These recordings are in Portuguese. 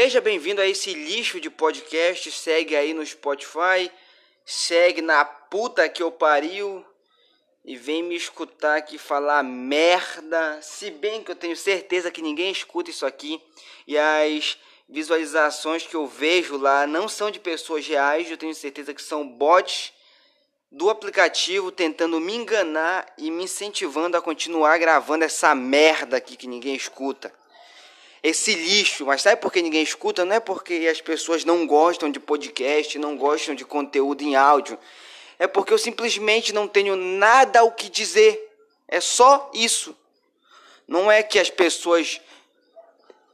Seja bem-vindo a esse lixo de podcast. Segue aí no Spotify. Segue na puta que eu pariu. E vem me escutar aqui falar merda. Se bem que eu tenho certeza que ninguém escuta isso aqui. E as visualizações que eu vejo lá não são de pessoas reais. Eu tenho certeza que são bots do aplicativo tentando me enganar e me incentivando a continuar gravando essa merda aqui que ninguém escuta esse lixo. Mas sabe por que ninguém escuta? Não é porque as pessoas não gostam de podcast, não gostam de conteúdo em áudio. É porque eu simplesmente não tenho nada o que dizer. É só isso. Não é que as pessoas.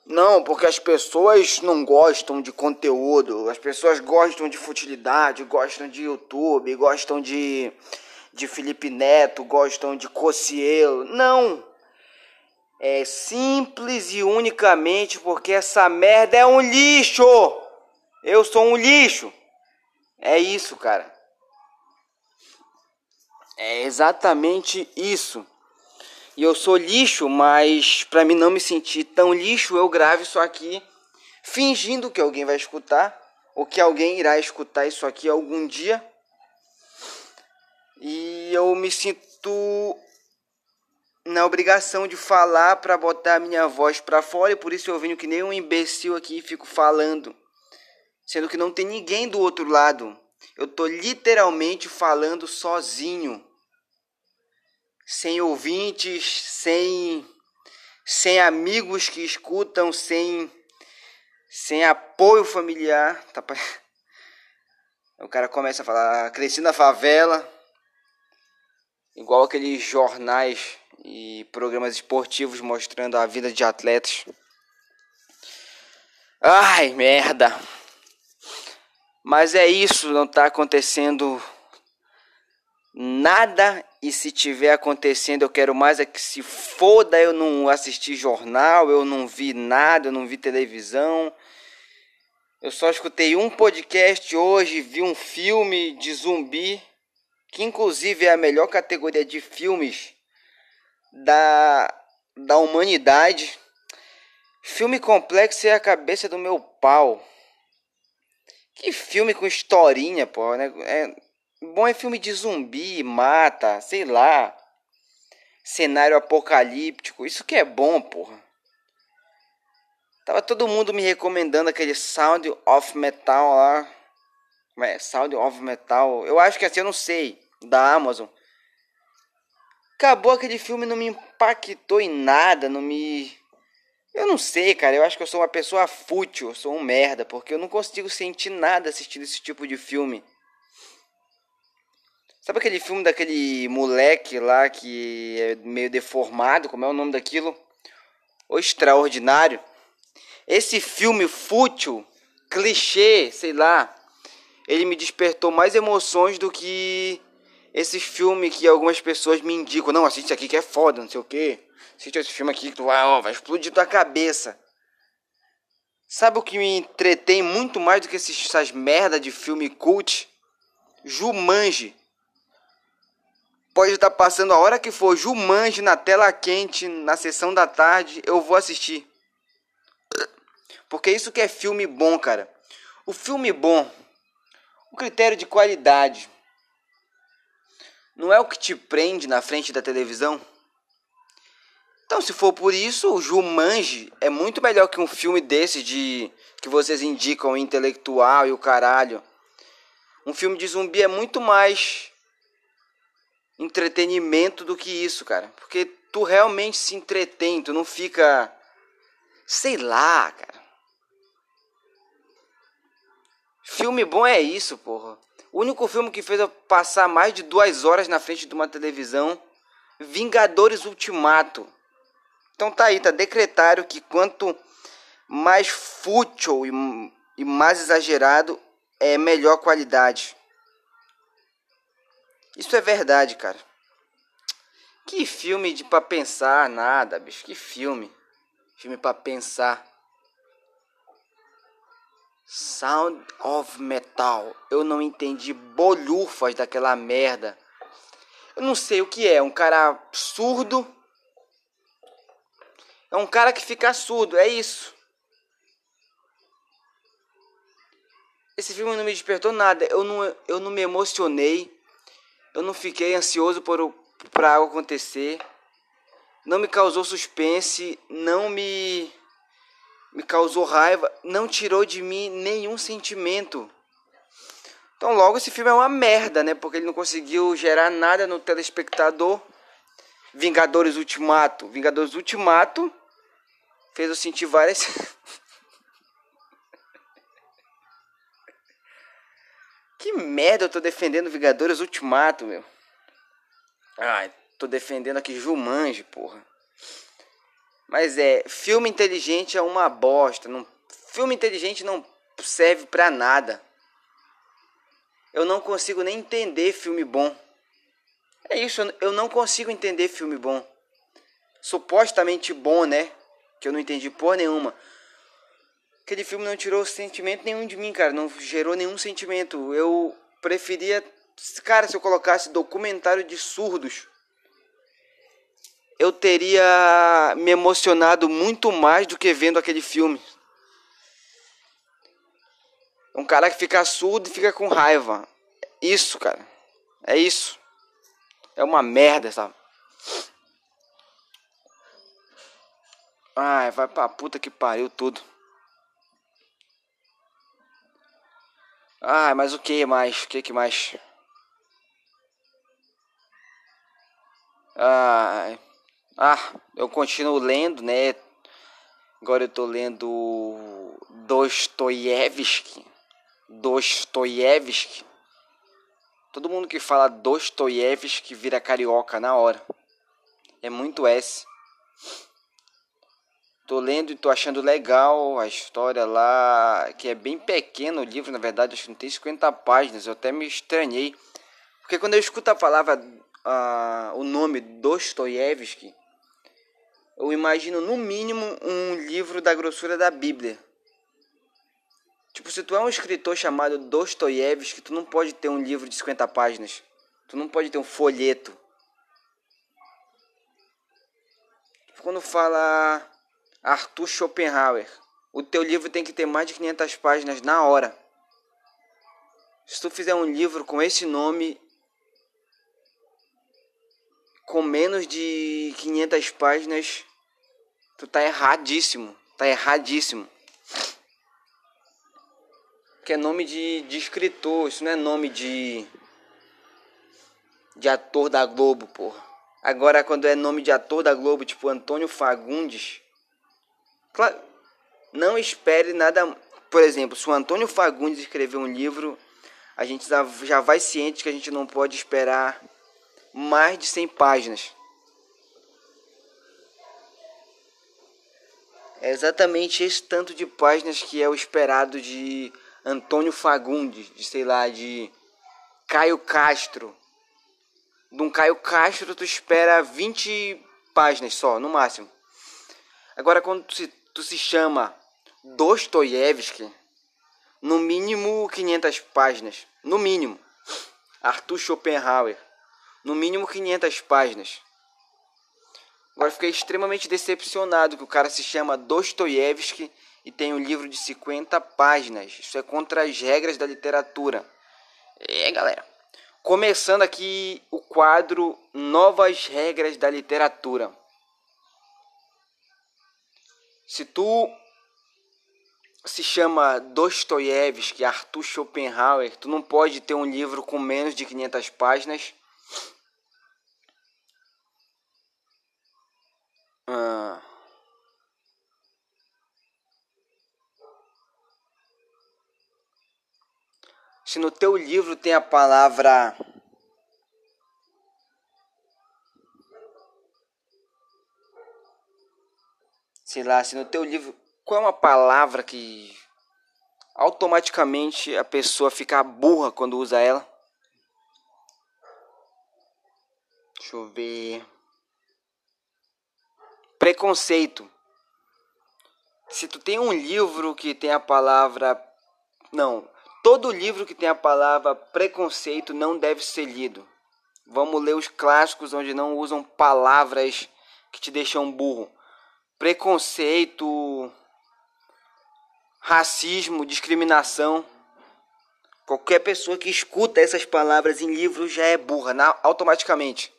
Não, porque as pessoas não gostam de conteúdo. As pessoas gostam de futilidade, gostam de YouTube, gostam de, de Felipe Neto, gostam de Cocielo. Não! É simples e unicamente porque essa merda é um lixo. Eu sou um lixo. É isso, cara. É exatamente isso. E eu sou lixo, mas para mim não me sentir tão lixo, eu gravo isso aqui fingindo que alguém vai escutar ou que alguém irá escutar isso aqui algum dia. E eu me sinto na obrigação de falar para botar a minha voz para fora e por isso eu venho que nem um imbecil aqui e fico falando, sendo que não tem ninguém do outro lado. Eu tô literalmente falando sozinho, sem ouvintes, sem sem amigos que escutam, sem sem apoio familiar. Tá... O cara começa a falar, cresci na favela, igual aqueles jornais e programas esportivos mostrando a vida de atletas. Ai, merda. Mas é isso, não tá acontecendo nada e se tiver acontecendo, eu quero mais é que se foda, eu não assisti jornal, eu não vi nada, eu não vi televisão. Eu só escutei um podcast hoje, vi um filme de zumbi, que inclusive é a melhor categoria de filmes da, da humanidade. Filme complexo é a cabeça do meu pau. Que filme com historinha, pô. Né? É, bom é filme de zumbi, mata, sei lá. Cenário apocalíptico. Isso que é bom, porra. Tava todo mundo me recomendando aquele Sound of Metal lá. É, Sound of Metal. Eu acho que assim, eu não sei. Da Amazon. Acabou aquele filme, não me impactou em nada, não me. Eu não sei, cara. Eu acho que eu sou uma pessoa fútil, eu sou um merda, porque eu não consigo sentir nada assistindo esse tipo de filme. Sabe aquele filme daquele moleque lá que é meio deformado? Como é o nome daquilo? O Extraordinário. Esse filme fútil, clichê, sei lá, ele me despertou mais emoções do que esses filmes que algumas pessoas me indicam, não, assiste aqui que é foda, não sei o que. Assiste esse filme aqui que tu vai, ó, vai explodir tua cabeça. Sabe o que me entretém muito mais do que esses, essas merda de filme cult? Jumanji. Pode estar passando a hora que for Jumanji na tela quente, na sessão da tarde, eu vou assistir. Porque isso que é filme bom, cara. O filme bom, o critério de qualidade não é o que te prende na frente da televisão? Então, se for por isso, o Jumanji é muito melhor que um filme desse de que vocês indicam intelectual e o caralho. Um filme de zumbi é muito mais entretenimento do que isso, cara. Porque tu realmente se entretém, tu não fica sei lá, cara. Filme bom é isso, porra. O único filme que fez eu passar mais de duas horas na frente de uma televisão, Vingadores Ultimato. Então tá aí, tá decretado que quanto mais fútil e, e mais exagerado, é melhor qualidade. Isso é verdade, cara. Que filme de para pensar nada, bicho. Que filme. Filme para pensar. Sound of Metal. Eu não entendi bolhufas daquela merda. Eu não sei o que é. Um cara surdo. É um cara que fica surdo, é isso. esse filme não me despertou nada. Eu não, eu não me emocionei. Eu não fiquei ansioso por para algo acontecer. Não me causou suspense, não me me causou raiva, não tirou de mim nenhum sentimento. Então logo esse filme é uma merda, né? Porque ele não conseguiu gerar nada no telespectador. Vingadores Ultimato, Vingadores Ultimato fez eu sentir várias Que merda eu tô defendendo Vingadores Ultimato, meu. Ai, tô defendendo aqui Jumanji, porra. Mas é, filme inteligente é uma bosta. Não, filme inteligente não serve pra nada. Eu não consigo nem entender filme bom. É isso, eu não consigo entender filme bom. Supostamente bom, né? Que eu não entendi porra nenhuma. Aquele filme não tirou sentimento nenhum de mim, cara. Não gerou nenhum sentimento. Eu preferia. Cara, se eu colocasse documentário de surdos, eu teria me emocionado muito mais do que vendo aquele filme. Um cara que fica surdo e fica com raiva. Isso, cara. É isso. É uma merda, sabe? Ai, vai pra puta que pariu tudo. Ah, mas o que mais? O que, que mais? Ah, ah, eu continuo lendo, né? Agora eu tô lendo Dostoiévski. Dostoiévski. Todo mundo que fala Dostoiévski vira carioca na hora. É muito S. Tô lendo e tô achando legal a história lá, que é bem pequeno o livro, na verdade, acho que não tem 50 páginas, eu até me estranhei. Porque quando eu escuto a palavra, uh, o nome Dostoiévski, eu imagino no mínimo um livro da grossura da Bíblia. Tipo, se tu é um escritor chamado Dostoiévski, tu não pode ter um livro de 50 páginas. Tu não pode ter um folheto. Quando fala Arthur Schopenhauer. O teu livro tem que ter mais de 500 páginas na hora. Se tu fizer um livro com esse nome, com menos de 500 páginas, tu tá erradíssimo. Tá erradíssimo. Que é nome de, de escritor, isso não é nome de. de ator da Globo, porra. Agora, quando é nome de ator da Globo, tipo Antônio Fagundes, Claro, não espere nada. Por exemplo, se o Antônio Fagundes escrever um livro, a gente já vai ciente que a gente não pode esperar mais de 100 páginas. É exatamente esse tanto de páginas que é o esperado de Antônio Fagundes, de sei lá, de Caio Castro. De um Caio Castro tu espera 20 páginas só, no máximo. Agora quando tu se tu se chama Dostoiévski, no mínimo 500 páginas, no mínimo. Arthur Schopenhauer, no mínimo 500 páginas. Agora fiquei extremamente decepcionado que o cara se chama Dostoiévski e tem um livro de 50 páginas. Isso é contra as regras da literatura. É, galera. Começando aqui o quadro Novas Regras da Literatura. Se tu se chama Dostoiévski, Arthur Schopenhauer, tu não pode ter um livro com menos de 500 páginas. No teu livro tem a palavra sei lá, se no teu livro, qual é uma palavra que automaticamente a pessoa fica burra quando usa ela? Deixa eu ver. Preconceito. Se tu tem um livro que tem a palavra não, todo livro que tem a palavra preconceito não deve ser lido. Vamos ler os clássicos onde não usam palavras que te deixam burro preconceito, racismo, discriminação. Qualquer pessoa que escuta essas palavras em livro já é burra, na, automaticamente.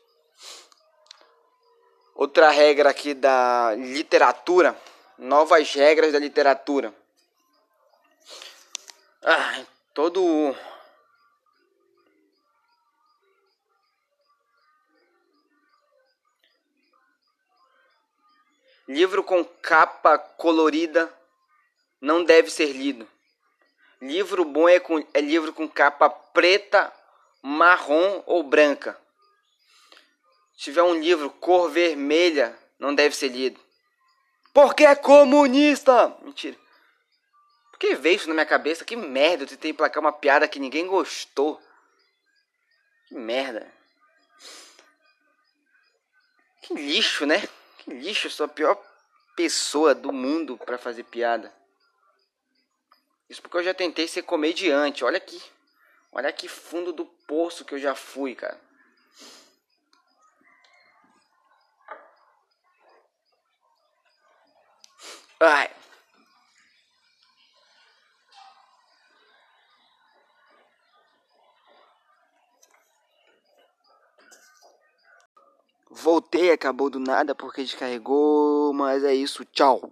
Outra regra aqui da literatura, novas regras da literatura. Ah, todo Livro com capa colorida não deve ser lido. Livro bom é, com, é livro com capa preta, marrom ou branca. Se tiver um livro cor vermelha, não deve ser lido. Porque é comunista! Mentira. Por que veio isso na minha cabeça? Que merda, eu tentei emplacar uma piada que ninguém gostou. Que merda. Que lixo, né? Que lixo, eu sou a pior pessoa do mundo para fazer piada. Isso porque eu já tentei ser comediante. Olha aqui. Olha que fundo do poço que eu já fui, cara. Ai. Voltei, acabou do nada porque descarregou, mas é isso, tchau.